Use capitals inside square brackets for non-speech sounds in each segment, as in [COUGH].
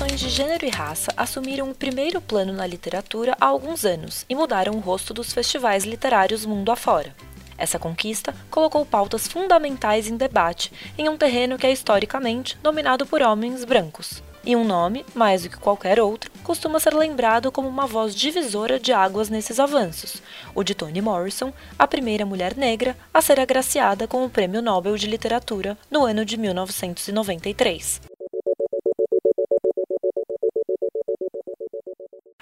questões de gênero e raça assumiram o primeiro plano na literatura há alguns anos e mudaram o rosto dos festivais literários mundo afora. Essa conquista colocou pautas fundamentais em debate em um terreno que é historicamente dominado por homens brancos. E um nome, mais do que qualquer outro, costuma ser lembrado como uma voz divisora de águas nesses avanços, o de Toni Morrison, a primeira mulher negra a ser agraciada com o Prêmio Nobel de Literatura no ano de 1993.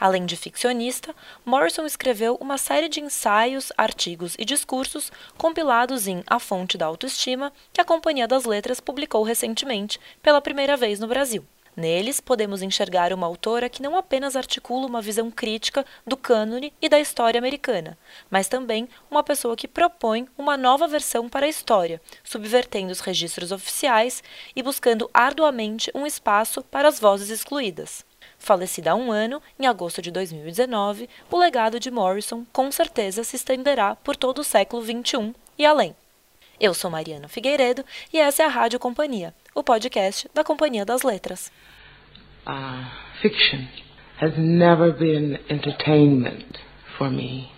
Além de ficcionista, Morrison escreveu uma série de ensaios, artigos e discursos compilados em A Fonte da Autoestima, que a Companhia das Letras publicou recentemente, pela primeira vez no Brasil. Neles, podemos enxergar uma autora que não apenas articula uma visão crítica do cânone e da história americana, mas também uma pessoa que propõe uma nova versão para a história, subvertendo os registros oficiais e buscando arduamente um espaço para as vozes excluídas. Falecida há um ano, em agosto de 2019, o legado de Morrison com certeza se estenderá por todo o século XXI e além. Eu sou Mariana Figueiredo e essa é a Rádio Companhia, o podcast da Companhia das Letras. Uh, fiction has never been entertainment for me.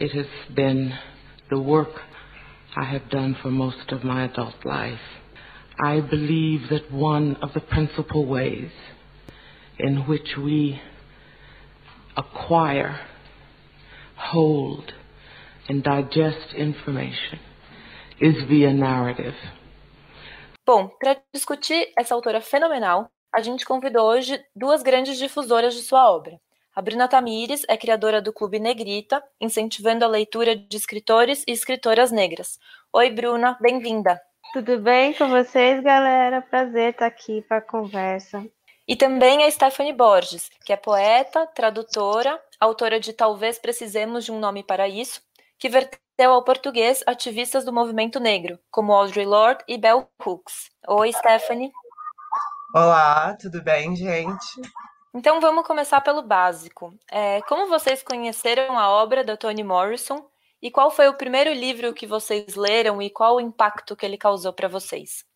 It has been the work I have done for most of my adult life. I believe that one of the principal ways in which we acquire, hold, and digest information is via narrative. Bom, para discutir essa autora fenomenal, a gente convidou hoje duas grandes difusoras de sua obra. A Bruna Tamires é criadora do Clube Negrita, incentivando a leitura de escritores e escritoras negras. Oi, Bruna, bem-vinda. Tudo bem com vocês, galera? Prazer estar aqui para a conversa. E também a Stephanie Borges, que é poeta, tradutora, autora de Talvez Precisemos de um Nome para Isso, que verteu ao português ativistas do movimento negro, como Audre Lorde e Bell Hooks. Oi, Stephanie. Olá, tudo bem, gente? Então vamos começar pelo básico. É, como vocês conheceram a obra da Toni Morrison e qual foi o primeiro livro que vocês leram e qual o impacto que ele causou para vocês?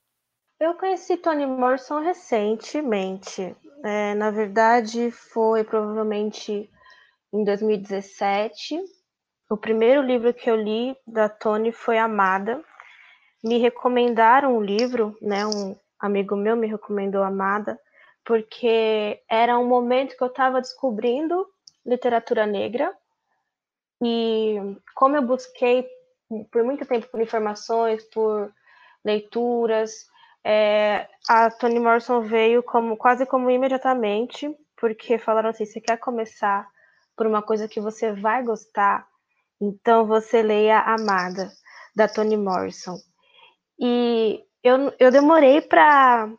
Eu conheci Toni Morrison recentemente. É, na verdade, foi provavelmente em 2017 o primeiro livro que eu li da Tony foi Amada. Me recomendaram o livro, né? Um amigo meu me recomendou Amada, porque era um momento que eu estava descobrindo literatura negra e como eu busquei por muito tempo por informações, por leituras, é, a Toni Morrison veio como quase como imediatamente, porque falaram assim: você quer começar por uma coisa que você vai gostar, então você leia Amada, da Toni Morrison. E eu, eu demorei para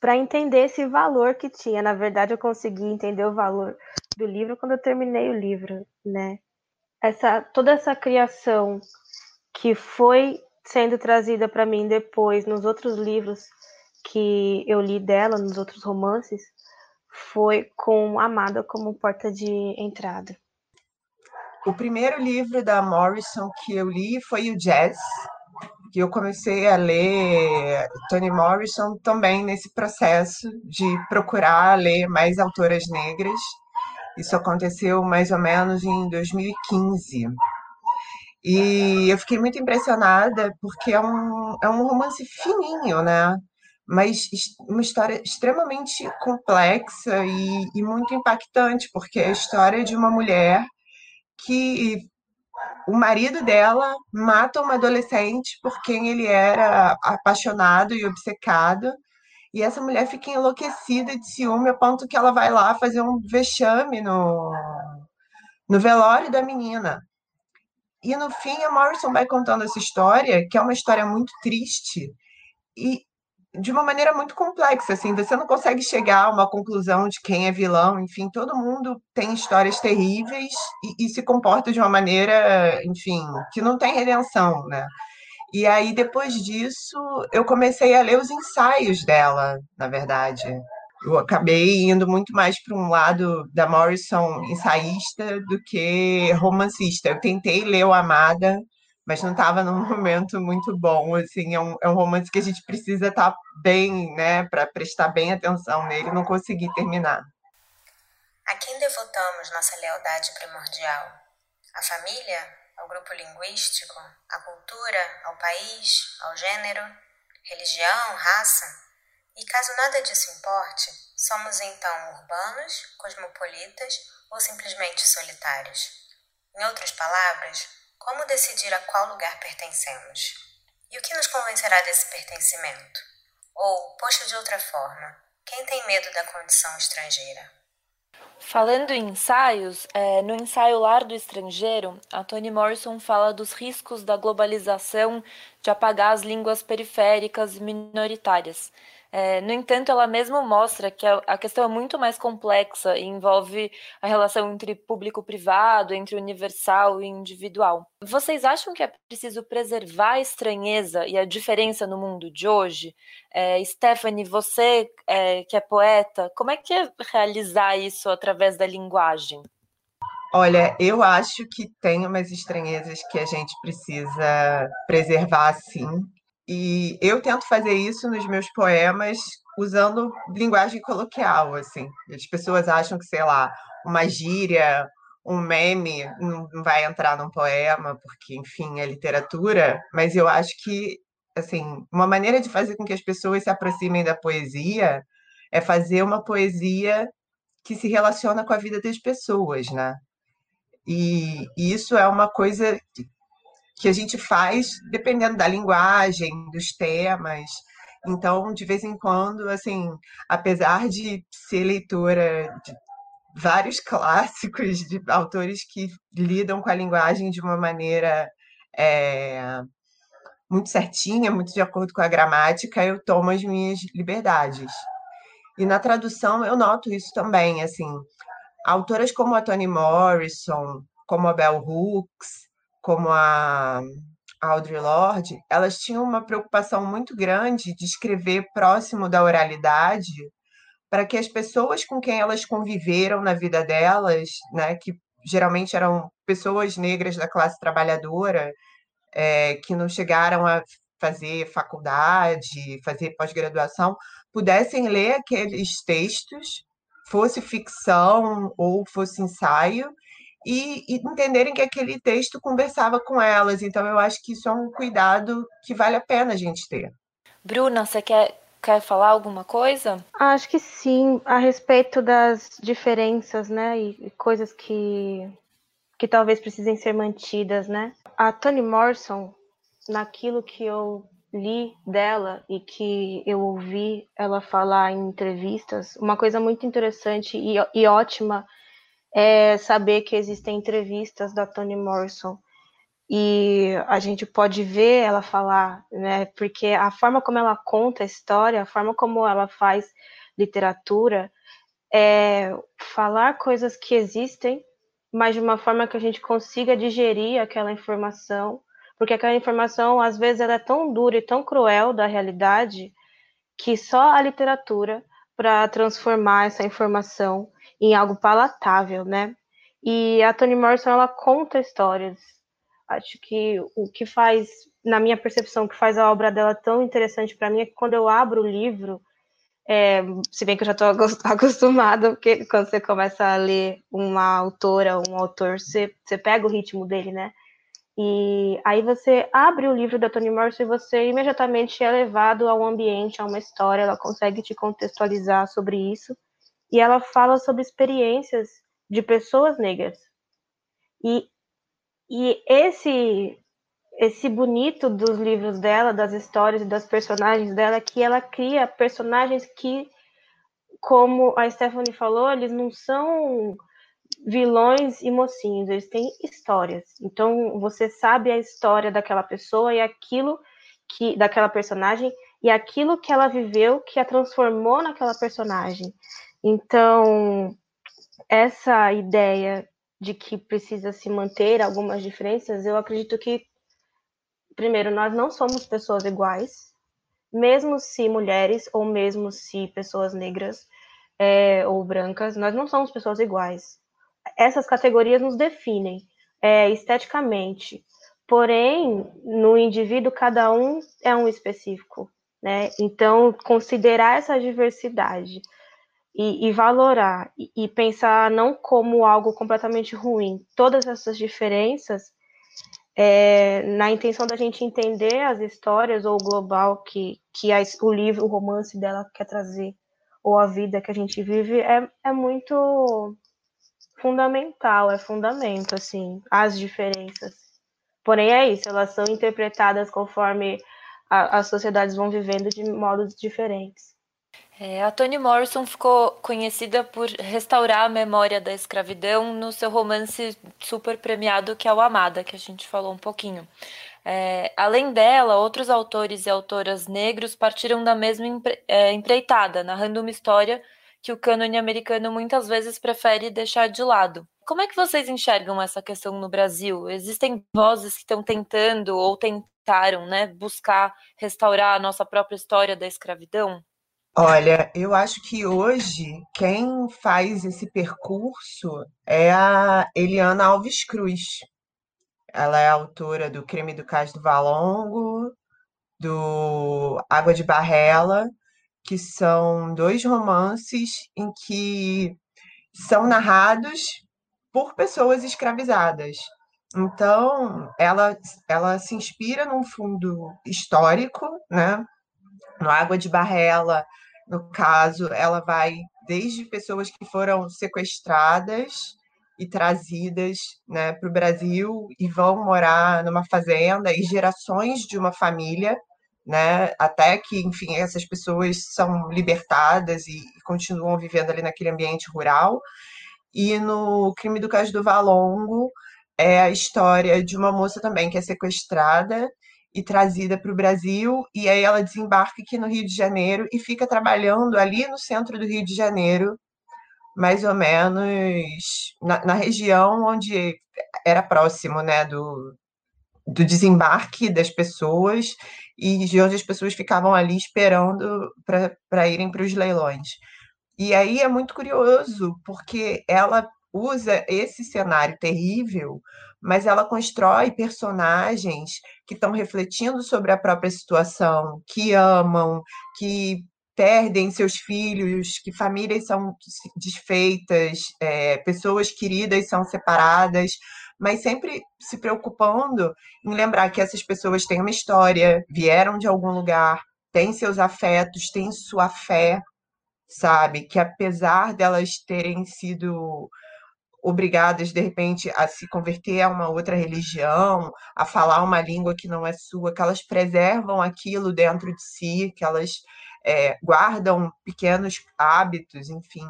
para entender esse valor que tinha. Na verdade, eu consegui entender o valor do livro quando eu terminei o livro, né? Essa toda essa criação que foi sendo trazida para mim depois nos outros livros que eu li dela, nos outros romances, foi com Amada como porta de entrada. O primeiro livro da Morrison que eu li foi o Jazz, que eu comecei a ler Toni Morrison também nesse processo de procurar ler mais autoras negras. Isso aconteceu mais ou menos em 2015. E eu fiquei muito impressionada porque é um, é um romance fininho, né? Mas uma história extremamente complexa e, e muito impactante, porque é a história de uma mulher que o marido dela mata uma adolescente por quem ele era apaixonado e obcecado. E essa mulher fica enlouquecida de ciúme a ponto que ela vai lá fazer um vexame no, no velório da menina. E no fim, a Morrison vai contando essa história, que é uma história muito triste, e de uma maneira muito complexa, assim, você não consegue chegar a uma conclusão de quem é vilão, enfim, todo mundo tem histórias terríveis e, e se comporta de uma maneira, enfim, que não tem redenção, né? E aí, depois disso, eu comecei a ler os ensaios dela, na verdade. Eu acabei indo muito mais para um lado da Morrison ensaísta do que romancista. Eu tentei ler o Amada, mas não estava num [LAUGHS] momento muito bom, assim, é um, é um romance que a gente precisa estar tá bem, né, para prestar bem atenção nele, não consegui terminar. A quem devotamos nossa lealdade primordial? A família? Ao grupo linguístico? À cultura? Ao país? Ao gênero? Religião? Raça? E caso nada disso importe, somos então urbanos, cosmopolitas ou simplesmente solitários? Em outras palavras, como decidir a qual lugar pertencemos? E o que nos convencerá desse pertencimento? Ou, posto de outra forma, quem tem medo da condição estrangeira? Falando em ensaios, é, no ensaio Lar do Estrangeiro, a Toni Morrison fala dos riscos da globalização de apagar as línguas periféricas e minoritárias. É, no entanto, ela mesma mostra que a, a, questão é muito mais complexa e envolve a relação entre público-privado, entre universal e individual. Vocês acham que é preciso preservar a estranheza e a diferença no mundo de hoje? É, Stephanie, você é, que é poeta, como é que é realizar isso através da linguagem? Olha, eu acho que tem umas estranhezas que a gente precisa preservar, sim, e eu tento fazer isso nos meus poemas usando linguagem coloquial, assim. As pessoas acham que, sei lá, uma gíria, um meme não vai entrar num poema, porque, enfim, é literatura, mas eu acho que, assim, uma maneira de fazer com que as pessoas se aproximem da poesia é fazer uma poesia que se relaciona com a vida das pessoas, né? E, e isso é uma coisa que a gente faz dependendo da linguagem, dos temas. Então, de vez em quando, assim, apesar de ser leitora de vários [LAUGHS] clássicos de autores que lidam com a linguagem de uma maneira é, muito certinha, muito de acordo com a gramática, eu tomo as minhas liberdades. E na tradução eu noto isso também, assim, autoras como a Toni Morrison, como a Bell Hooks, como a Audre Lorde, elas tinham uma preocupação muito grande de escrever próximo da oralidade para que as pessoas com quem elas conviveram na vida delas, né, que geralmente eram pessoas negras da classe trabalhadora, é, que não chegaram a fazer faculdade, fazer pós-graduação, pudessem ler aqueles textos, fosse ficção ou fosse ensaio, e, e, entenderem que aquele texto conversava com elas. Então, eu acho que isso é um cuidado que vale a pena a gente ter. Bruna, você quer, quer falar alguma coisa? Acho que sim, a respeito das diferenças, né, e coisas que, que talvez precisem ser mantidas, né. A Toni Morrison, naquilo que eu li dela e que eu ouvi ela falar em entrevistas, uma coisa muito interessante e, e ótima é saber que existem entrevistas da Toni Morrison e a gente pode ver ela falar, né? Porque a forma como ela conta a história, a forma como ela faz literatura, é falar coisas que existem, mas de uma forma que a gente consiga digerir aquela informação, porque aquela informação às vezes ela é tão dura e tão cruel da realidade que só a literatura para transformar essa informação em algo palatável, né? E a Toni Morrison ela conta histórias. Acho que o que faz, na minha percepção, o que faz a obra dela tão interessante para mim é que quando eu abro o livro, é, se bem que eu já estou [LAUGHS] acostumada, porque quando você começa a ler uma autora, um autor, você, você pega o ritmo dele, né? E aí você abre o livro da Toni Morrison e você imediatamente é levado ao ambiente, a uma história, ela consegue te contextualizar sobre isso e ela fala sobre experiências de pessoas negras. E, e esse esse bonito dos livros dela, das histórias e das personagens dela, que ela cria personagens que, como a Stephanie falou, eles não são vilões e mocinhos, eles têm histórias. Então você sabe a história daquela pessoa e aquilo que daquela personagem e aquilo que ela viveu que a transformou naquela personagem. Então, essa ideia de que precisa se manter algumas diferenças, eu acredito que, primeiro, nós não somos pessoas iguais, mesmo se mulheres ou mesmo se pessoas negras é, ou brancas, nós não somos pessoas iguais. Essas categorias nos definem é, esteticamente, Porém, no indivíduo, cada um é um específico, né? Então, considerar essa diversidade e, e valorar e, e, pensar não como algo completamente ruim, todas essas diferenças, é, na intenção da gente entender as histórias ou o global que, que a, o livro, o romance dela quer trazer, ou a vida que a gente vive, é, é muito fundamental, é fundamento, assim, as diferenças. Porém, é isso, elas são interpretadas conforme as sociedades vão vivendo de modos diferentes. É, a Toni Morrison ficou conhecida por restaurar a memória da escravidão no seu romance super premiado, que é o Amada, que a gente falou um pouquinho. É, além dela, outros autores e autoras negros partiram da mesma empre, é, empreitada, narrando uma história que o cânone americano muitas vezes prefere deixar de lado. Como é que vocês enxergam essa questão no Brasil? Existem vozes que estão tentando ou tentaram, né, buscar restaurar a nossa própria história da escravidão? Olha, eu acho que hoje quem faz esse percurso é a Eliana Alves Cruz. Ela é autora do Crime do Cais do Valongo, do Água de Barrela, que são dois romances em que são narrados por pessoas escravizadas. Então, ela, ela se inspira num fundo histórico, né? No Água de Barrela, no caso, ela vai desde pessoas que foram sequestradas e trazidas né, para o Brasil e vão morar numa fazenda e gerações de uma família, né, até que, enfim, essas pessoas são libertadas e, e continuam vivendo ali naquele ambiente rural. E no Crime do Caso do Valongo é a história de uma moça também que é sequestrada e trazida para o Brasil, e aí ela desembarca aqui no Rio de Janeiro e fica trabalhando ali no centro do Rio de Janeiro, mais ou menos na, na região onde era próximo né, do, do desembarque das pessoas e de onde as pessoas ficavam ali esperando para irem para os leilões. E aí é muito curioso, porque ela usa esse cenário terrível, mas ela constrói personagens que estão refletindo sobre a própria situação, que amam, que perdem seus filhos, que famílias são desfeitas, é, pessoas queridas são separadas, mas sempre se preocupando em lembrar que essas pessoas têm uma história, vieram de algum lugar, têm seus afetos, têm sua fé, sabe? Que apesar delas terem sido obrigadas de repente a se converter a uma outra religião, a falar uma língua que não é sua, que elas preservam aquilo dentro de si, que elas é, guardam pequenos hábitos, enfim.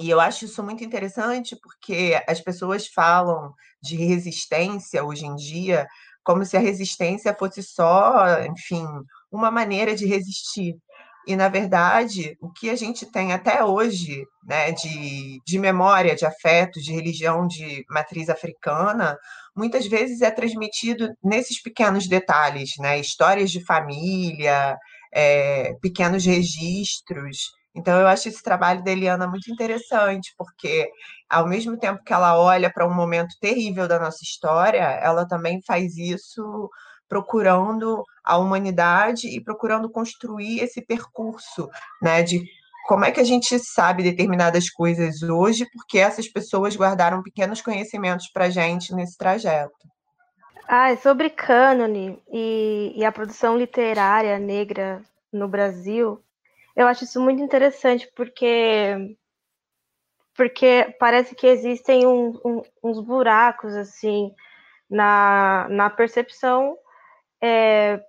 E eu acho isso muito interessante porque as pessoas falam de resistência hoje em dia como se a resistência fosse só, enfim, uma maneira de resistir. E, na verdade, o que a gente tem até hoje né, de, de memória, de afeto, de religião de matriz africana, muitas vezes é transmitido nesses pequenos detalhes, né? histórias de família, é, pequenos registros. Então, eu acho esse trabalho da Eliana muito interessante, porque, ao mesmo tempo que ela olha para um momento terrível da nossa história, ela também faz isso procurando a humanidade e procurando construir esse percurso, né, de como é que a gente sabe determinadas coisas hoje, porque essas pessoas guardaram pequenos conhecimentos para a gente nesse trajeto. Ah, sobre cânone e, e a produção literária negra no Brasil, eu acho isso muito interessante, porque porque parece que existem um, um, uns buracos assim na, na percepção é,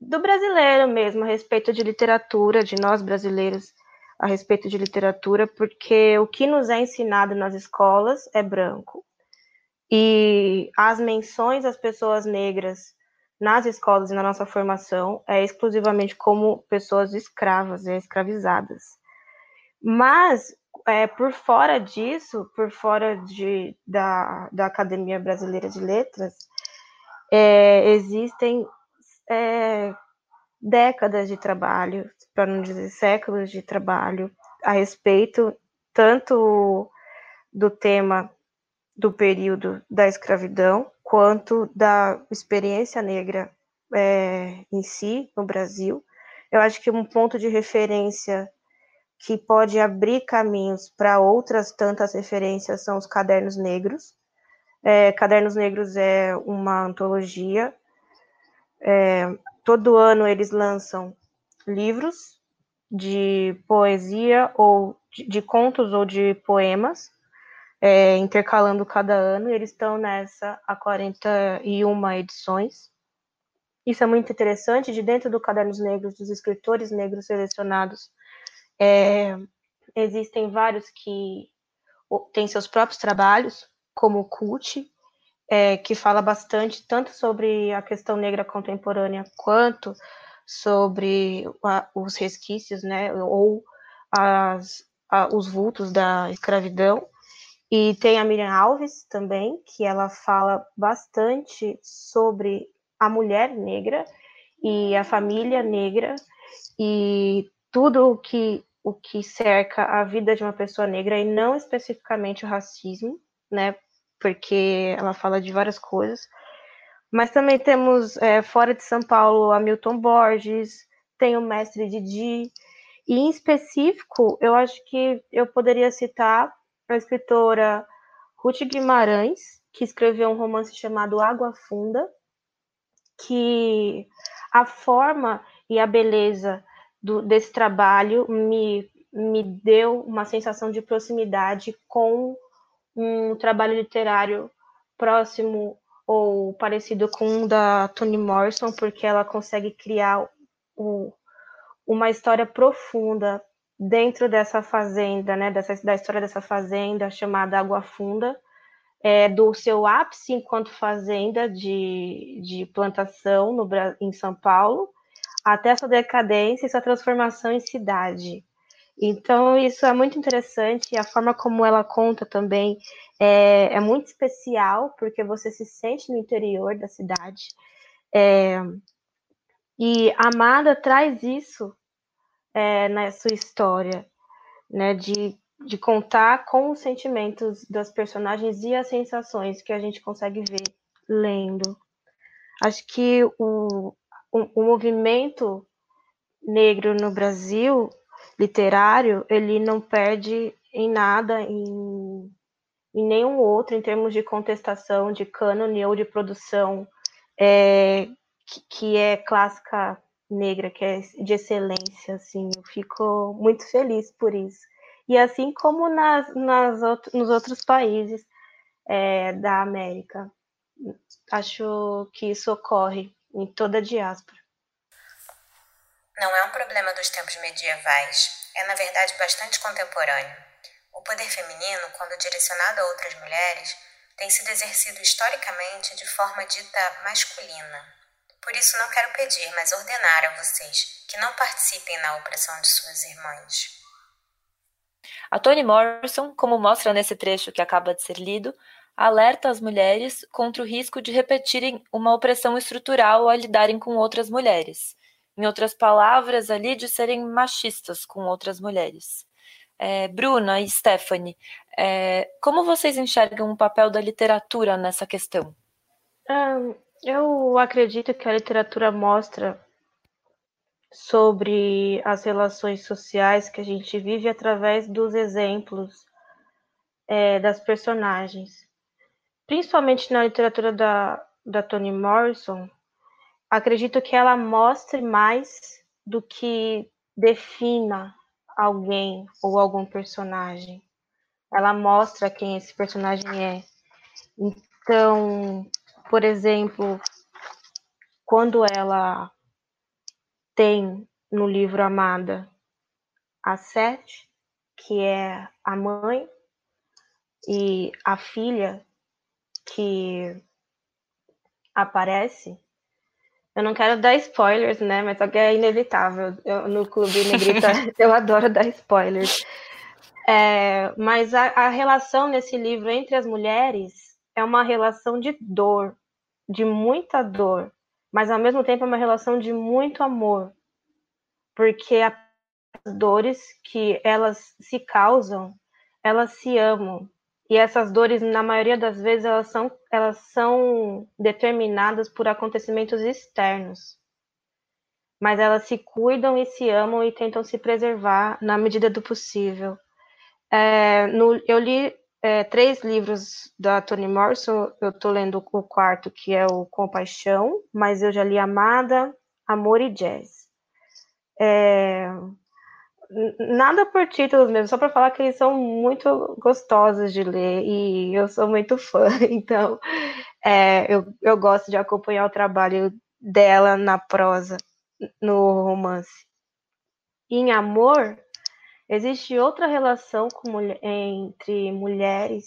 do brasileiro mesmo, a respeito de literatura, de nós brasileiros a respeito de literatura, porque o que nos é ensinado nas escolas é branco. E as menções às pessoas negras nas escolas e na nossa formação é exclusivamente como pessoas escravas, é, escravizadas. Mas, é, por fora disso, por fora de, da, da Academia Brasileira de Letras, é, existem é, décadas de trabalho, para não dizer séculos de trabalho, a respeito tanto do tema do período da escravidão, quanto da experiência negra é, em si no Brasil. Eu acho que um ponto de referência que pode abrir caminhos para outras tantas referências são os cadernos negros. É, cadernos Negros é uma antologia. É, todo ano eles lançam livros de poesia ou de, de contos ou de poemas, é, intercalando cada ano. eles estão nessa há 41 edições. Isso é muito interessante. De dentro do Cadernos Negros, dos escritores negros selecionados, é, existem vários que têm seus próprios trabalhos, como CUT, é, que fala bastante tanto sobre a questão negra contemporânea quanto sobre a, os resquícios, né, ou as, a, os vultos da escravidão. E tem a Miriam Alves também, que ela fala bastante sobre a mulher negra e a família negra e tudo o que o que cerca a vida de uma pessoa negra e não especificamente o racismo, né? Porque ela fala de várias coisas. Mas também temos é, fora de São Paulo Hamilton Borges, tem o mestre Didi, e em específico, eu acho que eu poderia citar a escritora Ruth Guimarães, que escreveu um romance chamado Água Funda, que a forma e a beleza do, desse trabalho me, me deu uma sensação de proximidade com um trabalho literário próximo ou parecido com o da Toni Morrison, porque ela consegue criar o, uma história profunda dentro dessa fazenda, né, dessa, da história dessa fazenda chamada Água Funda, é, do seu ápice enquanto fazenda de, de plantação no, em São Paulo, até essa decadência e sua transformação em cidade. Então, isso é muito interessante, a forma como ela conta também é, é muito especial, porque você se sente no interior da cidade. É, e Amada traz isso é, na sua história, né, de, de contar com os sentimentos das personagens e as sensações que a gente consegue ver lendo. Acho que o, o, o movimento negro no Brasil, literário, ele não perde em nada, em, em nenhum outro, em termos de contestação, de cânone ou de produção é, que, que, é clássica negra, que é de excelência, assim, eu fico muito feliz por isso. E assim como nas, nas outro, nos outros países é, da América, acho que isso ocorre em toda a diáspora. Não é um problema dos tempos medievais, é na verdade bastante contemporâneo. O poder feminino, quando direcionado a outras mulheres, tem sido exercido historicamente de forma dita masculina. Por isso não quero pedir, mas ordenar a vocês que não participem na opressão de suas irmãs. A Toni Morrison, como mostra nesse trecho que acaba de ser lido, alerta as mulheres contra o risco de repetirem uma opressão estrutural ao lidarem com outras mulheres. Em outras palavras, ali de serem machistas com outras mulheres. É, Bruna e Stephanie, é, como vocês enxergam o papel da literatura nessa questão? Um, eu acredito que a literatura mostra sobre as relações sociais que a gente vive através dos exemplos é, das personagens principalmente na literatura da, da Toni Morrison, acredito que ela mostre mais do que defina alguém ou algum personagem. Ela mostra quem esse personagem é. Então, por exemplo, quando ela tem no livro Amada a Sete, que é a mãe, e a filha que aparece. Eu não quero dar spoilers, né? Mas só que é inevitável. Eu, no Clube Negrita [LAUGHS] eu adoro dar spoilers. É, mas a, a relação nesse livro entre as mulheres é uma relação de dor, de muita dor, mas ao mesmo tempo é uma relação de muito amor, porque as dores que elas se causam, elas se amam, e essas dores, na maioria das vezes, elas são elas são determinadas por acontecimentos externos. Mas elas se cuidam e se amam e tentam se preservar na medida do possível. É, no, eu li é, três livros da Toni Morrison, eu estou lendo o quarto, que é o Compaixão, mas eu já li Amada, Amor e Jazz. É, nada por títulos mesmo, só para falar que eles são muito gostosos de ler e eu sou muito fã, [LAUGHS] então é, eu, eu gosto de acompanhar o trabalho dela na prosa, no romance. em Amor, existe outra relação com, entre mulheres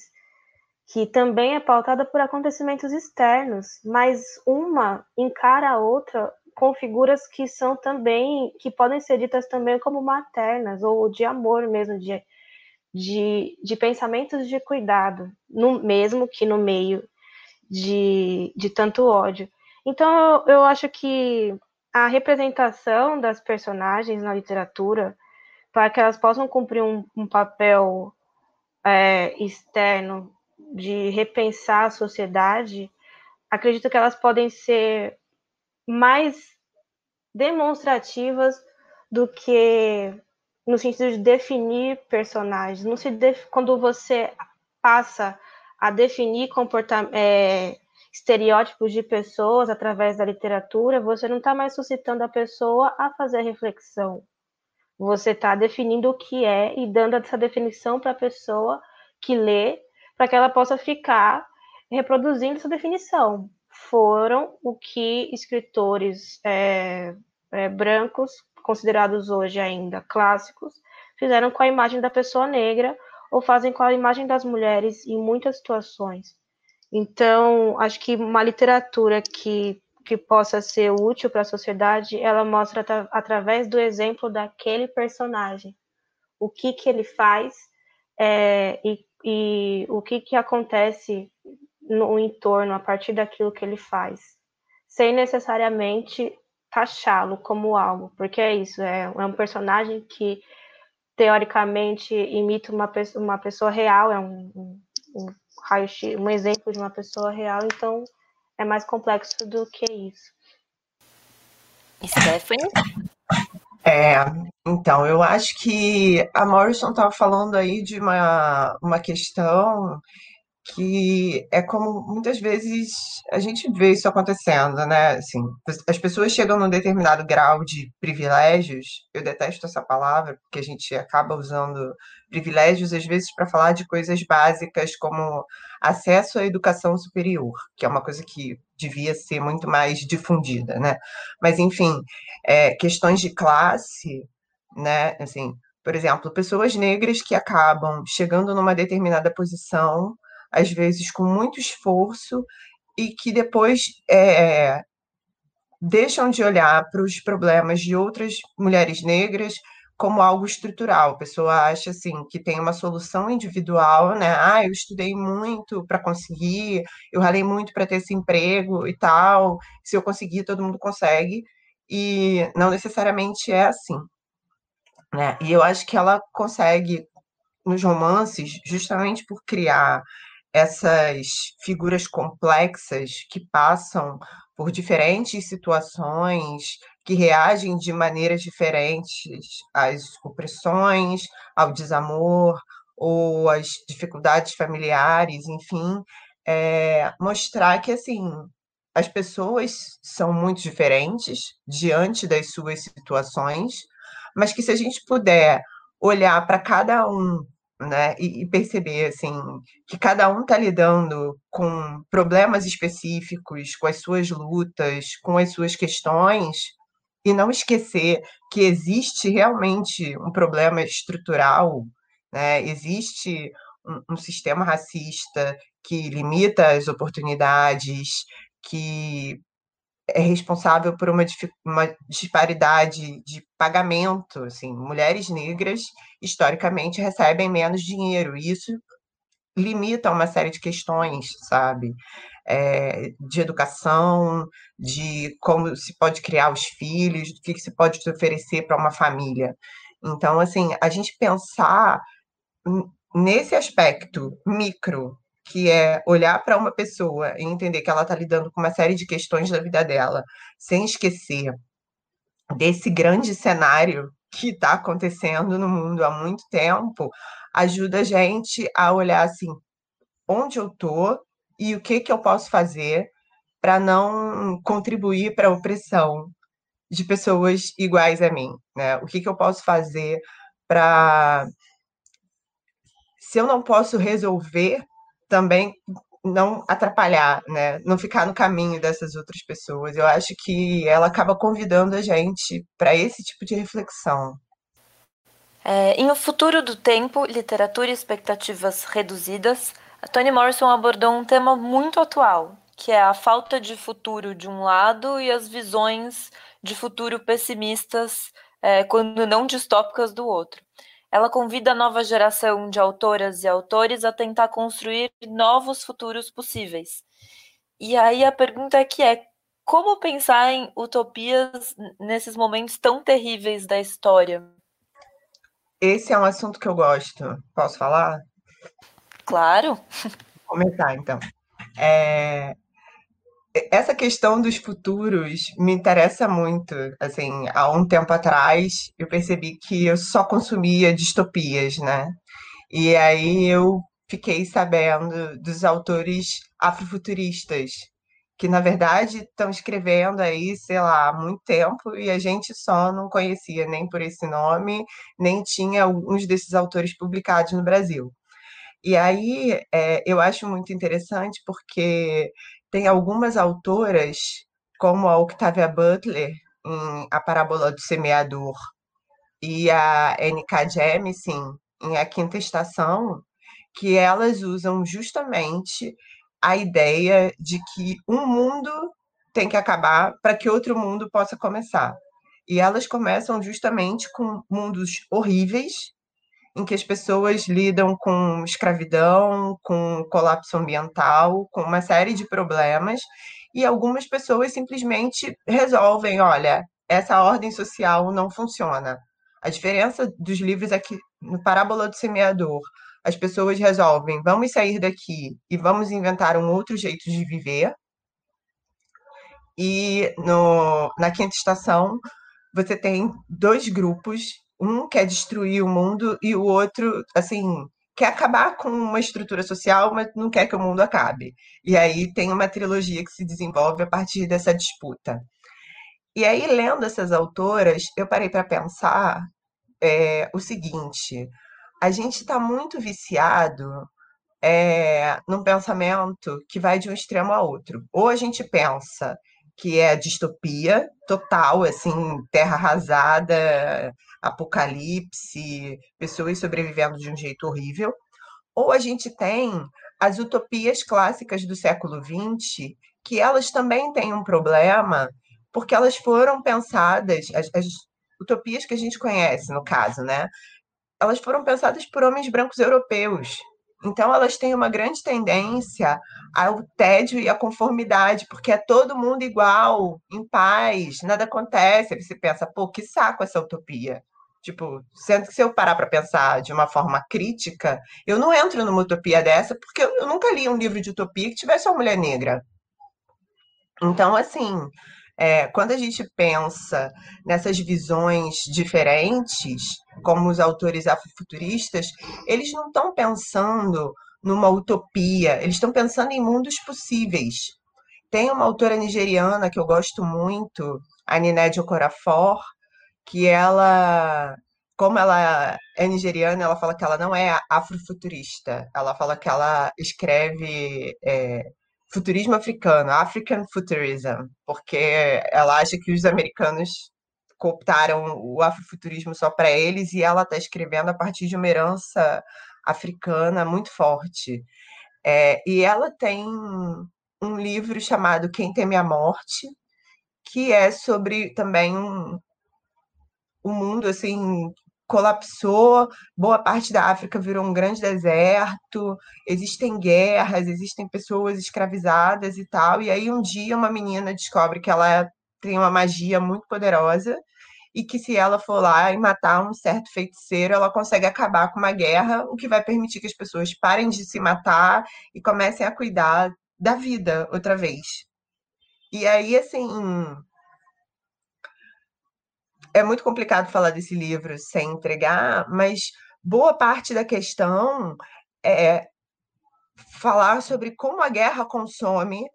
que também é pautada por acontecimentos externos, mas uma encara a outra com figuras que são também, que podem ser ditas também como maternas, ou de amor mesmo, de, de, de pensamentos de cuidado, no, mesmo que no meio de, de tanto ódio. Então, eu, acho que a representação das personagens na literatura, para que elas possam cumprir um, um papel é, externo de repensar a sociedade, acredito que elas podem ser mais demonstrativas do que no sentido de definir personagens. Não se def... Quando você passa a definir é, estereótipos de pessoas através da literatura, você não está mais suscitando a pessoa a fazer reflexão. Você está definindo o que é e dando essa definição para a pessoa que lê, para que ela possa ficar reproduzindo essa definição foram o que escritores é, é, brancos, considerados hoje ainda clássicos, fizeram com a imagem da pessoa negra ou fazem com a imagem das mulheres em muitas situações. Então, acho que uma literatura que, que possa ser útil para a sociedade, ela mostra atra através do exemplo daquele personagem, o que, que ele faz é, e, e o que, que acontece no entorno a partir daquilo que ele faz, sem necessariamente taxá-lo como algo, porque é isso, é, é um personagem que teoricamente imita uma, uma pessoa real, é um, um, um um exemplo de uma pessoa real, então é mais complexo do que isso. Stephanie? É, então, eu acho que a Morrison estava falando aí de uma, uma questão que é como muitas vezes a gente vê isso acontecendo, né? Assim, as pessoas chegam num determinado grau de privilégios, eu detesto essa palavra, porque a gente acaba usando privilégios às vezes para falar de coisas básicas como acesso à educação superior, que é uma coisa que devia ser muito mais difundida, né? Mas enfim, é, questões de classe, né? Assim, por exemplo, pessoas negras que acabam chegando numa determinada posição às vezes com muito esforço, e que depois é, deixam de olhar para os problemas de outras mulheres negras como algo estrutural. A pessoa acha assim que tem uma solução individual, né? Ah, eu estudei muito para conseguir, eu ralei muito para ter esse emprego e tal. Se eu conseguir, todo mundo consegue. E não necessariamente é assim. Né? E eu acho que ela consegue nos romances, justamente por criar essas figuras complexas que passam por diferentes situações, que reagem de maneiras diferentes às opressões, ao desamor ou às dificuldades familiares, enfim, é, mostrar que assim as pessoas são muito diferentes diante das suas situações, mas que se a gente puder olhar para cada um né? E, e, perceber assim que cada um está lidando com problemas específicos, com as suas lutas, com as suas questões, e não esquecer que existe realmente um problema estrutural, né? Existe um, um sistema racista que limita as oportunidades, que é responsável por uma, uma, disparidade de pagamento. Assim, mulheres negras, historicamente, recebem menos dinheiro. E isso limita uma série de questões, sabe? É, de educação, de como se pode criar os filhos, do que, que se pode oferecer para uma família. Então, assim, a gente pensar nesse aspecto micro que é olhar para uma pessoa e entender que ela está lidando com uma série de questões da vida dela, sem esquecer desse grande cenário que está acontecendo no mundo há muito tempo, ajuda a gente a olhar assim, onde eu estou e o que, que eu posso fazer para não contribuir para a opressão de pessoas iguais a mim, né? O que, que eu posso fazer para se eu não posso resolver, também não atrapalhar, né? Não ficar no caminho dessas outras pessoas. Eu acho que ela acaba convidando a gente para esse tipo de reflexão. É, em O Futuro do Tempo, Literatura e Expectativas Reduzidas, a Toni Morrison abordou um tema muito atual, que é a falta de futuro de um lado e as visões de futuro pessimistas, é, quando não distópicas, do outro. Ela convida a nova geração de autoras e autores a tentar construir novos futuros possíveis. E aí a pergunta é que é como pensar em utopias nesses momentos tão terríveis da história? Esse é um assunto que eu gosto. Posso falar? Claro. Vou começar, então. É, essa questão dos futuros me interessa muito. Assim, há um tempo atrás eu percebi que eu só consumia distopias, né? E aí eu fiquei sabendo dos autores afrofuturistas, que na verdade estão escrevendo aí, sei lá, há muito tempo e a gente só não conhecia nem por esse nome, nem tinha alguns desses autores publicados no Brasil. E aí é, eu acho muito interessante porque tem algumas autoras, como a Octavia Butler, em A Parábola do Semeador, e a N.K. Jemisin, em A Quinta Estação, que elas usam justamente a ideia de que um mundo tem que acabar para que outro mundo possa começar. E elas começam justamente com mundos horríveis, em que as pessoas lidam com escravidão, com colapso ambiental, com uma série de problemas, e algumas pessoas simplesmente resolvem: olha, essa ordem social não funciona. A diferença dos livros aqui no Parábola do Semeador, as pessoas resolvem: vamos sair daqui e vamos inventar um outro jeito de viver. E no, na quinta estação, você tem dois grupos um quer destruir o mundo e o outro, assim, quer acabar com uma estrutura social, mas não quer que o mundo acabe. E aí tem uma trilogia que se desenvolve a partir dessa disputa. E aí, lendo essas autoras, eu parei para pensar é, o seguinte: a gente está muito viciado é, num pensamento que vai de um extremo a outro. Ou a gente pensa que é distopia total, assim, terra arrasada, apocalipse, pessoas sobrevivendo de um jeito horrível, ou a gente tem as utopias clássicas do século XX, que elas também têm um problema, porque elas foram pensadas, as, as utopias que a gente conhece, no caso, né? Elas foram pensadas por homens brancos europeus, então, elas têm uma grande tendência ao tédio e à conformidade, porque é todo mundo igual, em paz, nada acontece. Aí você pensa, pô, que saco essa utopia. Tipo, sendo que se eu parar para pensar de uma forma crítica, eu não entro numa utopia dessa, porque eu nunca li um livro de utopia que tivesse uma mulher negra. Então, assim, é, quando a gente pensa nessas visões diferentes, como os autores afrofuturistas, eles não estão pensando numa utopia, eles estão pensando em mundos possíveis. Tem uma autora nigeriana que eu gosto muito, a Nined Okorafor, que ela, como ela é nigeriana, ela fala que ela não é afrofuturista. Ela fala que ela escreve é, futurismo africano, African Futurism, porque ela acha que os americanos cooptaram o afrofuturismo só para eles e ela está escrevendo a partir de uma herança africana muito forte. É, e ela tem um livro chamado Quem Teme a Morte, que é sobre também um, um mundo assim colapsou, boa parte da África virou um grande deserto, existem guerras, existem pessoas escravizadas e tal. E aí um dia uma menina descobre que ela tem uma magia muito poderosa e que se ela for lá e matar um certo feiticeiro, ela consegue acabar com uma guerra, o que vai permitir que as pessoas parem de se matar e comecem a cuidar da vida outra vez. E aí, assim, é muito complicado falar desse livro sem entregar, mas boa parte da questão é falar sobre como a guerra consome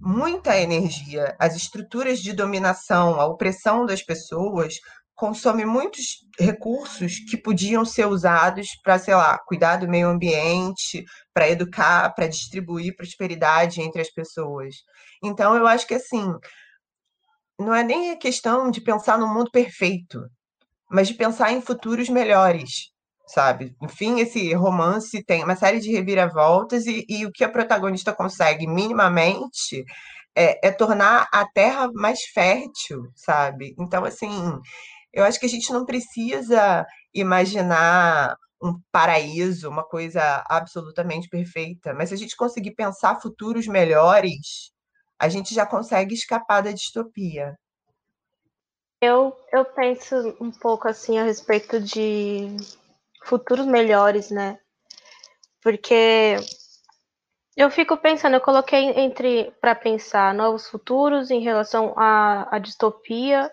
muita energia. As estruturas de dominação, a opressão das pessoas consome muitos recursos que podiam ser usados para, sei lá, cuidar do meio ambiente, para educar, para distribuir prosperidade entre as pessoas. Então, eu acho que assim, não é nem a questão de pensar no mundo perfeito, mas de pensar em futuros melhores, sabe? Enfim, esse romance tem uma série de reviravoltas e, e o que a protagonista consegue minimamente é, é, tornar a terra mais fértil, sabe? Então, assim, eu acho que a gente não precisa imaginar um paraíso, uma coisa absolutamente perfeita, mas se a gente conseguir pensar futuros melhores, a gente já consegue escapar da distopia. Eu, eu penso um pouco assim a respeito de futuros melhores, né? Porque eu fico pensando, eu coloquei entre para pensar novos futuros em relação à, à distopia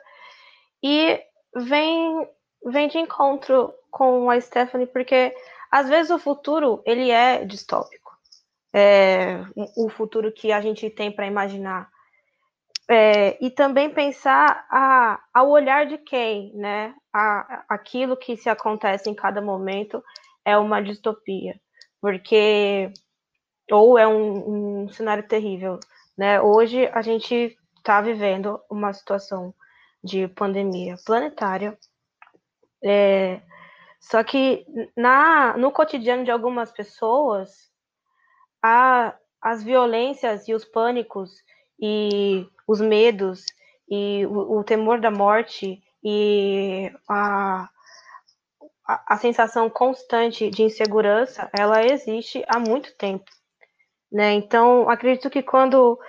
e vem vem de encontro com a Stephanie porque às vezes o futuro ele é distópico, é, o futuro que a gente tem para imaginar é, e também pensar a, ao olhar de quem, né? A, aquilo que se acontece em cada momento é uma distopia, porque ou é um, um cenário terrível, né? Hoje a gente está vivendo uma situação de pandemia planetária, é, só que na, no cotidiano de algumas pessoas, a, as violências e os pânicos e os medos e o, o temor da morte e a, a, a, sensação constante de insegurança, ela existe há muito tempo, né? Então, acredito que quando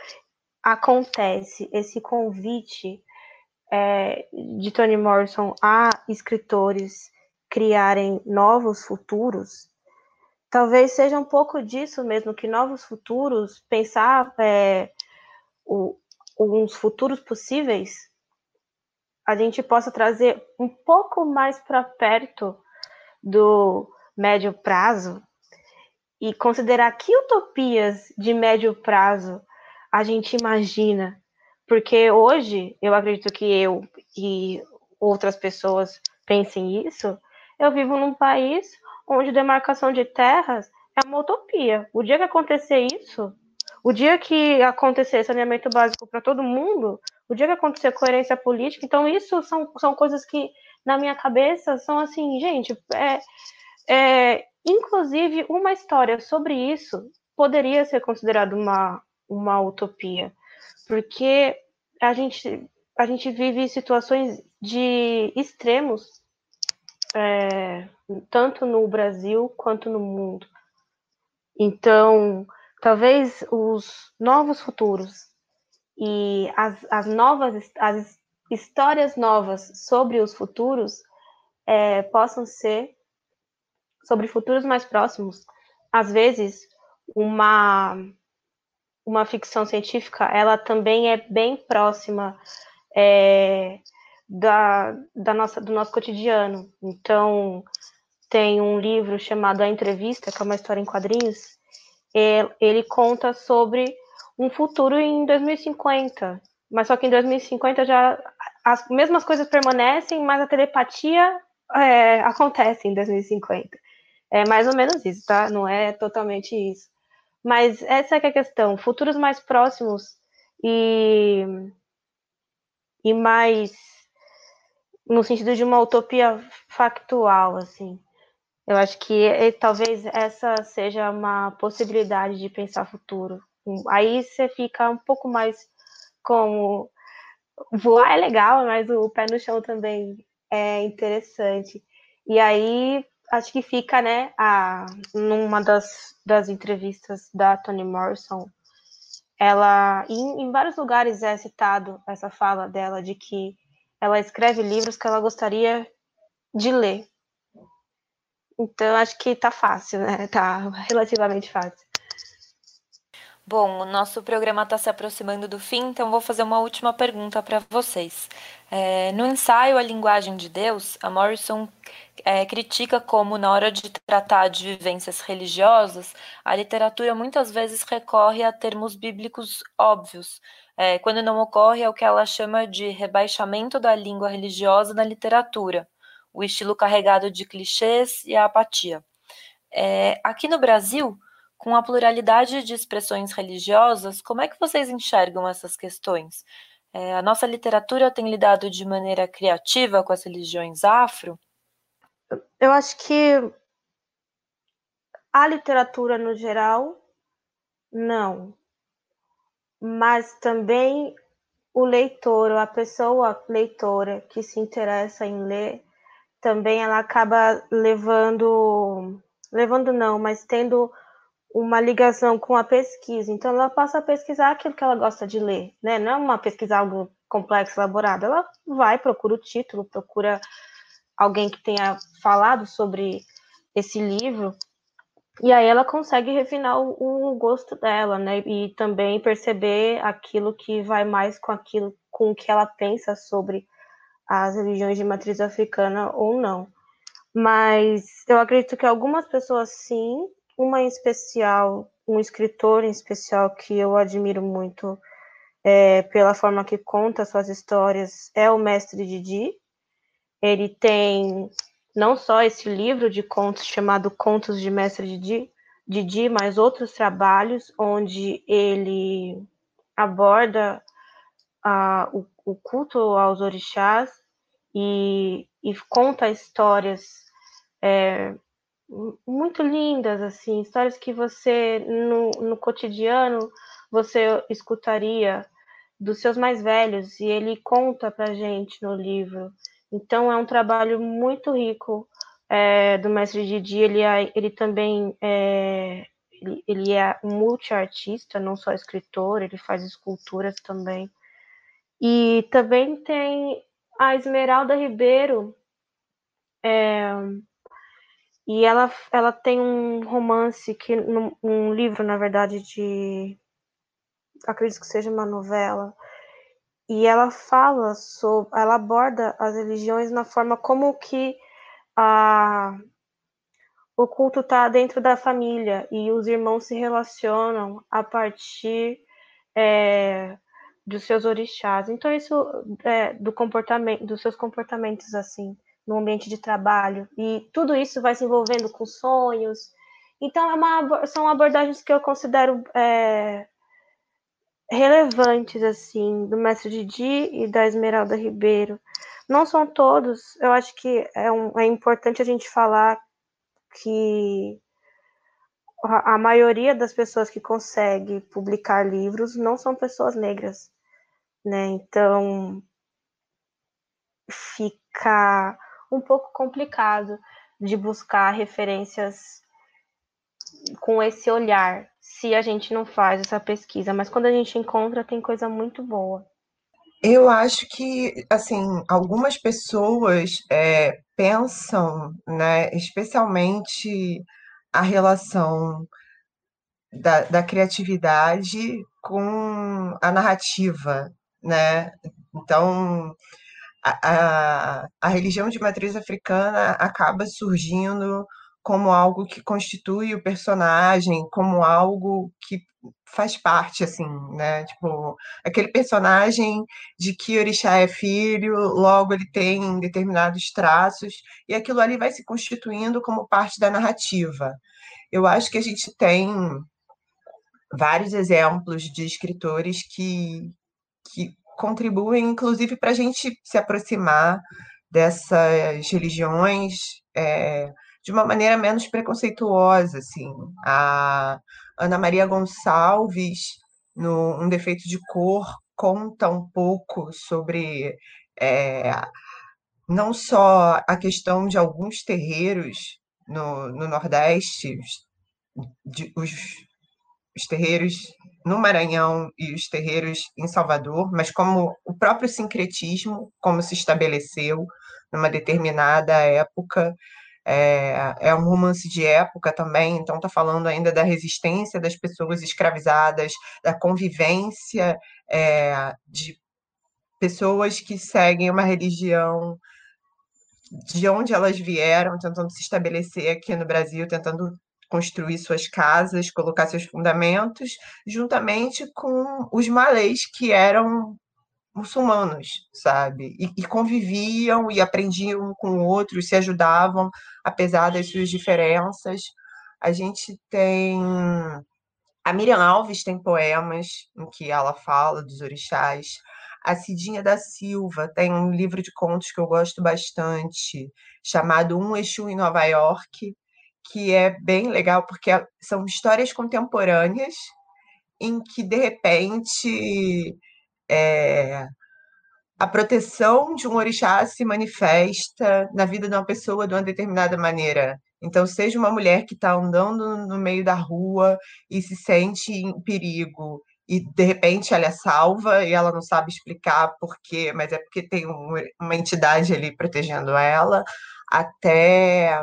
acontece esse convite é, de Toni Morrison a escritores criarem novos futuros, talvez seja um pouco disso mesmo, que novos futuros, pensar é, o, uns futuros possíveis, a gente possa trazer um pouco mais para perto do médio prazo e considerar que utopias de médio prazo a gente imagina. Porque hoje, eu acredito que eu e outras pessoas pensem isso, eu vivo num país onde demarcação de terras é uma utopia. O dia que acontecer isso, o dia que acontecer saneamento básico para todo mundo, o dia que acontecer coerência política, então isso são, são coisas que na minha cabeça são assim, gente, é, é, inclusive uma história sobre isso poderia ser considerado uma, uma utopia, porque a gente, a gente vive situações de extremos, é, tanto no Brasil quanto no mundo. Então, talvez os novos futuros e as, as novas as histórias novas sobre os futuros é, possam ser sobre futuros mais próximos. Às vezes, uma uma ficção científica, ela também é bem próxima é, da, da nossa, do nosso cotidiano. Então, tem um livro chamado A Entrevista, que é uma história em quadrinhos, ele conta sobre um futuro em 2050, mas só que em 2050 já as mesmas coisas permanecem, mas a telepatia é, acontece em 2050. É mais ou menos isso, tá? Não é totalmente isso. Mas essa é, é a questão. Futuros mais próximos e, e mais no sentido de uma utopia factual, assim. Eu acho que e, talvez essa seja uma possibilidade de pensar futuro. Aí você fica um pouco mais como voar é legal, mas o pé no chão também é interessante. E aí acho que fica, né, a, numa das, das entrevistas da Toni Morrison, ela em, em vários lugares é citado essa fala dela de que ela escreve livros que ela gostaria de ler. Então, acho que tá fácil, né? Tá relativamente fácil. Bom, o nosso programa está se aproximando do fim, então vou fazer uma última pergunta para vocês. É, no ensaio A Linguagem de Deus, a Morrison é, critica como, na hora de tratar de vivências religiosas, a literatura muitas vezes recorre a termos bíblicos óbvios, é, quando não ocorre é o que ela chama de rebaixamento da língua religiosa na literatura, o estilo carregado de clichês e a apatia. É, aqui no Brasil, com a pluralidade de expressões religiosas, como é que vocês enxergam essas questões? É, a nossa literatura tem lidado de maneira criativa com as religiões afro? Eu acho que a literatura no geral, não mas também o leitor, a pessoa leitora que se interessa em ler, também ela acaba levando, levando não, mas tendo uma ligação com a pesquisa. Então ela passa a pesquisar aquilo que ela gosta de ler, né? Não é uma pesquisa algo complexo, elaborado. Ela vai, procura o título, procura alguém que tenha falado sobre esse livro e aí ela consegue refinar o, o, gosto dela, né? E também perceber aquilo que vai mais com aquilo com que ela pensa sobre as religiões de matriz africana ou não. Mas eu acredito que algumas pessoas sim, uma em especial, um escritor em especial que eu admiro muito é, pela forma que conta suas histórias é o mestre Didi. Ele tem não só esse livro de contos chamado Contos de Mestre Didi, Didi, mas outros trabalhos onde ele aborda uh, o, o, culto aos orixás e, e conta histórias é, muito lindas, assim, histórias que você no, no cotidiano você escutaria dos seus mais velhos. E ele conta para gente no livro então é um trabalho muito rico é, do mestre Didi. Ele, é, ele também é, ele, ele é multiartista, não só escritor, ele faz esculturas também. E também tem a Esmeralda Ribeiro, é, e ela, ela tem um romance que um livro, na verdade, de acredito que seja uma novela, e ela fala sobre, ela aborda as religiões na forma como que a, o culto está dentro da família e os irmãos se relacionam a partir é, dos seus orixás. Então isso é, do comportamento, dos seus comportamentos assim no ambiente de trabalho e tudo isso vai se envolvendo com sonhos. Então é uma, são abordagens que eu considero é, relevantes assim do Mestre Didi e da Esmeralda Ribeiro. Não são todos, eu acho que é, um, é importante a gente falar que a, a maioria das pessoas que consegue publicar livros não são pessoas negras, né? Então fica um pouco complicado de buscar referências com esse olhar, se a gente não faz essa pesquisa, mas quando a gente encontra, tem coisa muito boa. Eu acho que, assim, algumas pessoas é, pensam, né, especialmente a relação da, da criatividade com a narrativa, né? Então, a, a, a religião de matriz africana acaba surgindo como algo que constitui o personagem, como algo que faz parte, assim, né? Tipo, aquele personagem de que Orixá é filho, logo ele tem determinados traços, e aquilo ali vai se constituindo como parte da narrativa. Eu acho que a gente tem vários exemplos de escritores que, que contribuem, inclusive, para a gente se aproximar dessas religiões. É, de uma maneira menos preconceituosa, assim. A Ana Maria Gonçalves, no Um Defeito de Cor, conta um pouco sobre é, não só a questão de alguns terreiros no, no Nordeste, de, os os terreiros no Maranhão e os terreiros em Salvador, mas como o próprio sincretismo, como se estabeleceu numa determinada época. É, é um romance de época também, então está falando ainda da resistência das pessoas escravizadas, da convivência é, de pessoas que seguem uma religião de onde elas vieram, tentando se estabelecer aqui no Brasil, tentando construir suas casas, colocar seus fundamentos, juntamente com os malês que eram muçulmanos, sabe? E, e, conviviam e aprendiam com o outro, se ajudavam, apesar das suas diferenças. A gente tem. A Miriam Alves tem poemas em que ela fala dos orixás. A Cidinha da Silva tem um livro de contos que eu gosto bastante, chamado Um Exu em Nova York, que é bem legal porque são histórias contemporâneas em que, de repente, é, a proteção de um orixá se manifesta na vida de uma pessoa de uma determinada maneira. Então, seja uma mulher que está andando no meio da rua e se sente em perigo, e de repente ela é salva e ela não sabe explicar por quê, mas é porque tem uma entidade ali protegendo ela, até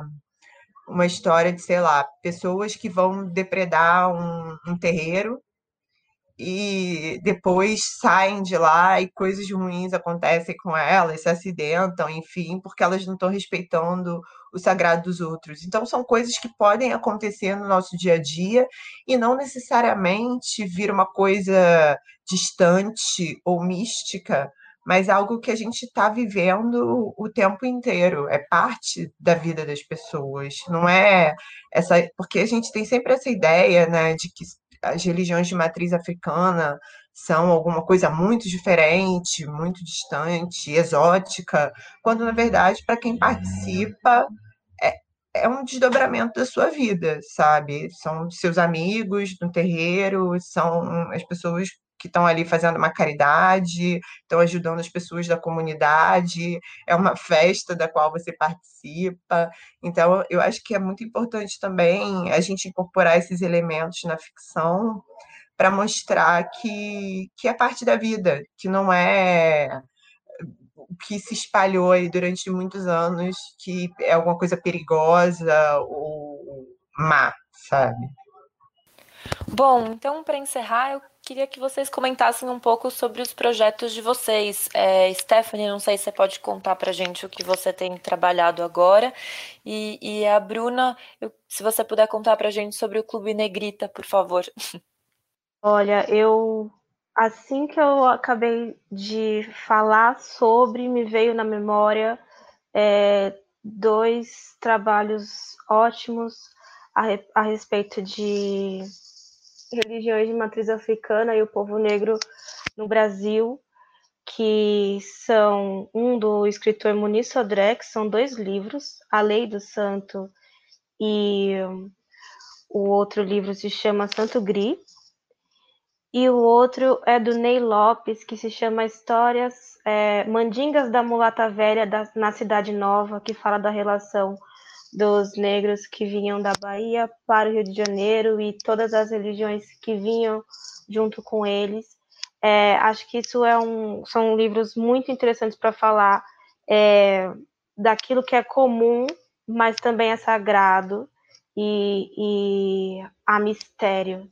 uma história de, sei lá, pessoas que vão depredar um, um terreiro e depois saem de lá e coisas ruins acontecem com elas, se acidentam, enfim, porque elas não estão respeitando o sagrado dos outros. Então, são coisas que podem acontecer no nosso dia a dia e não necessariamente vir uma coisa distante ou mística, mas algo que a gente está vivendo o tempo inteiro, é parte da vida das pessoas, não é essa, porque a gente tem sempre essa ideia, né, de que as religiões de matriz africana são alguma coisa muito diferente, muito distante, exótica, quando na verdade para quem participa é, é um desdobramento da sua vida, sabe? São seus amigos no terreiro, são as pessoas que estão ali fazendo uma caridade, estão ajudando as pessoas da comunidade, é uma festa da qual você participa. Então, eu acho que é muito importante também a gente incorporar esses elementos na ficção para mostrar que, que é parte da vida, que não é que se espalhou aí durante muitos anos, que é alguma coisa perigosa ou má, sabe? Bom, então para encerrar, eu queria que vocês comentassem um pouco sobre os projetos de vocês. É, Stephanie, não sei se você pode contar para gente o que você tem trabalhado agora. E, e a Bruna, eu, se você puder contar para gente sobre o Clube Negrita, por favor. Olha, eu assim que eu acabei de falar sobre, me veio na memória é, dois trabalhos ótimos a, a respeito de religiões de matriz africana e o povo negro no Brasil, que são um do escritor Muniz Sodré, que são dois livros, A Lei do Santo e o outro livro se chama Santo Gri, e o outro é do Ney Lopes, que se chama Histórias é, Mandingas da Mulata Velha da, na Cidade Nova, que fala da relação dos negros que vinham da Bahia para o Rio de Janeiro e todas as religiões que vinham junto com eles. É, acho que isso é um, são livros muito interessantes para falar é, daquilo que é comum, mas também é sagrado e, e há mistério.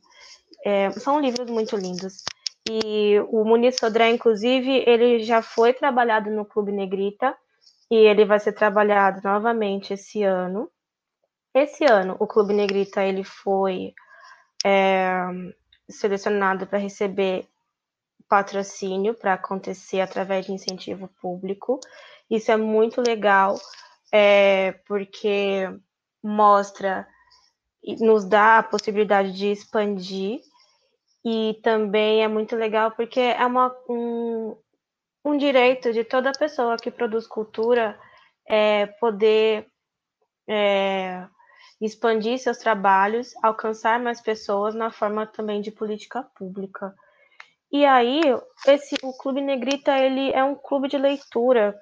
É, são livros muito lindos. E o Muniz Sodré, inclusive, ele já foi trabalhado no Clube Negrita, e ele vai ser trabalhado novamente esse ano. Esse ano, o Clube Negrita ele foi é, selecionado para receber patrocínio para acontecer através de incentivo público. Isso é muito legal, é, porque mostra nos dá a possibilidade de expandir e também é muito legal porque é uma, um, um direito de toda pessoa que produz cultura é, poder é, expandir seus trabalhos, alcançar mais pessoas na forma também de política pública. E aí, esse, o Clube Negrita ele é um clube de leitura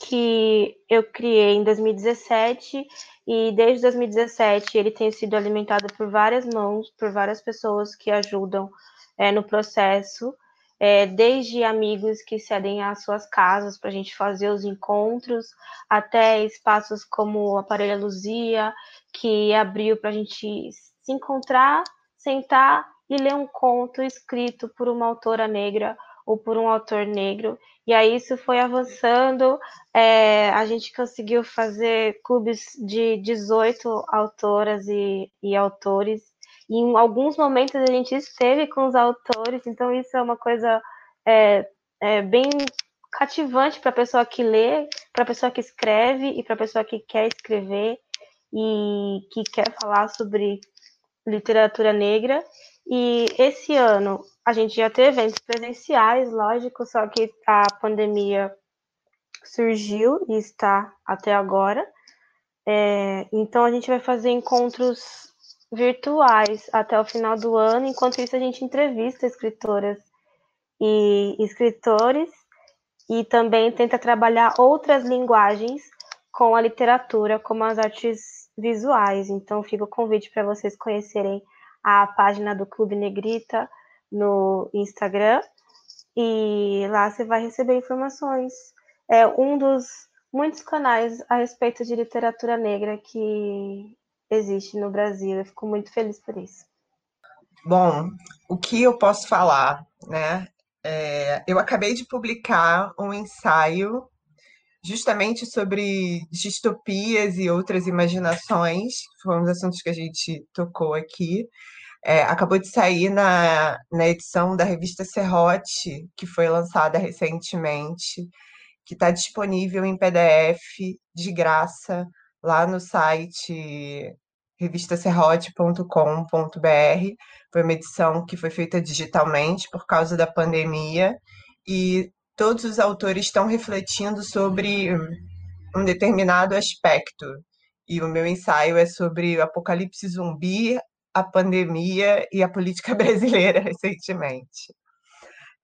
que eu criei em 2017 e desde 2017 ele tem sido alimentado por várias mãos, por várias pessoas que ajudam é, no processo, é, desde amigos que cedem às suas casas para a gente fazer os encontros, até espaços como o Aparelho Luzia, que abriu para a gente se encontrar, sentar e ler um conto escrito por uma autora negra ou por um autor negro. E aí isso foi avançando, é, a gente conseguiu fazer clubes de 18 autoras e, e autores. E em alguns momentos a gente esteve com os autores, então isso é uma coisa é, é bem cativante para a pessoa que lê, para a pessoa que escreve e para a pessoa que quer escrever e que quer falar sobre literatura negra. E esse ano a gente já teve eventos presenciais, lógico, só que a pandemia surgiu e está até agora. É, então a gente vai fazer encontros virtuais até o final do ano. Enquanto isso, a gente entrevista escritoras e escritores e também tenta trabalhar outras linguagens com a literatura, como as artes visuais. Então, fica o convite para vocês conhecerem a página do Clube Negrita no Instagram e lá você vai receber informações. É um dos muitos canais a respeito de literatura negra que existe no Brasil. Eu fico muito feliz por isso. Bom, o que eu posso falar, né? É, eu acabei de publicar um ensaio justamente sobre distopias e outras imaginações, foram os assuntos que a gente tocou aqui. É, acabou de sair na, na edição da revista Serrote, que foi lançada recentemente, que está disponível em PDF de graça lá no site revistaserrote.com.br. Foi uma edição que foi feita digitalmente por causa da pandemia e todos os autores estão refletindo sobre um determinado aspecto. E o meu ensaio é sobre o apocalipse zumbi, a pandemia e a política [LAUGHS] brasileira recentemente.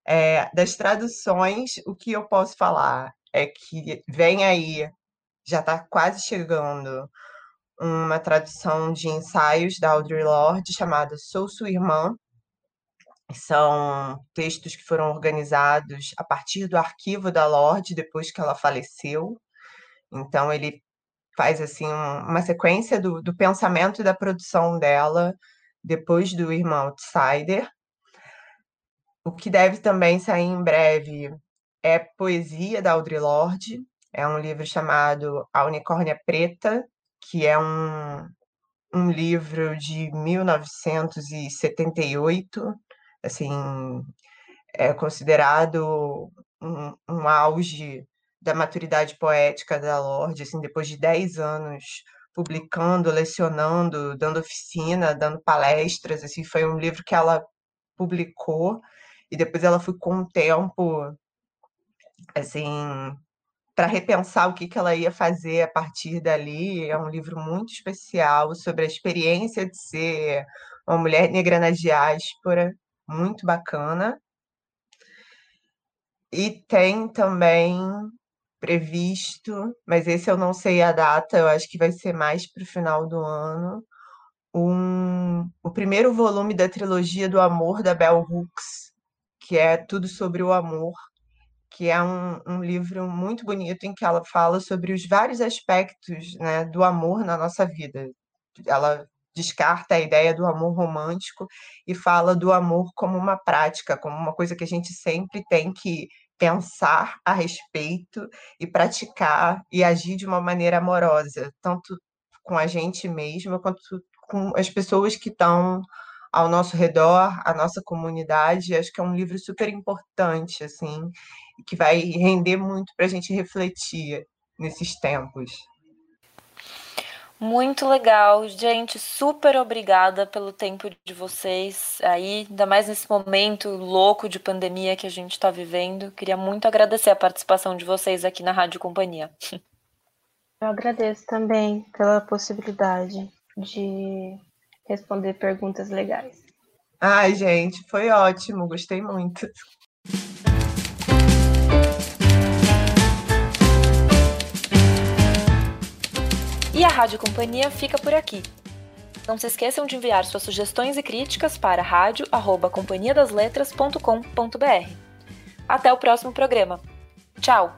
É, das traduções, o que eu posso falar é que vem aí, já está quase chegando, uma tradução de ensaios da Audre Lorde chamada Sou Sua Irmã. São textos que foram organizados a partir do arquivo da Lorde depois que ela faleceu. Então ele faz assim uma sequência do, do pensamento e da produção dela depois do Irmão Outsider. O que deve também sair em breve é Poesia da Audre Lorde. É um livro chamado A Unicórnia Preta, que é um, um livro de 1978, assim, é considerado um, um auge da maturidade poética da Lorde, assim, depois de 10 anos publicando, lecionando, dando oficina, dando palestras, assim, foi um livro que ela publicou e depois ela com o tempo assim para repensar o que, que ela ia fazer a partir dali. É um livro muito especial sobre a experiência de ser uma mulher negra na diáspora, muito bacana. E tem também previsto, mas esse eu não sei a data, eu acho que vai ser mais para o final do ano, um, o primeiro volume da trilogia do amor da Bell Hooks, que é tudo sobre o amor, que é um, um, livro muito bonito em que ela fala sobre os vários aspectos né, do amor na nossa vida. Ela descarta a ideia do amor romântico e fala do amor como uma prática, como uma coisa que a gente sempre tem que pensar a respeito e praticar e agir de uma maneira amorosa, tanto com a gente mesma quanto com as pessoas que estão ao nosso redor, a nossa comunidade. Acho que é um livro super importante, assim, que vai render muito para a gente refletir nesses tempos. Muito legal, gente. Super obrigada pelo tempo de vocês aí, ainda mais nesse momento louco de pandemia que a gente está vivendo. Queria muito agradecer a participação de vocês aqui na Rádio Companhia. Eu agradeço também pela possibilidade de responder perguntas legais. Ai, gente, foi ótimo, gostei muito. E a Rádio Companhia fica por aqui. Não se esqueçam de enviar suas sugestões e críticas para rádio@companhiadasletras.com.br. Até o próximo programa. Tchau!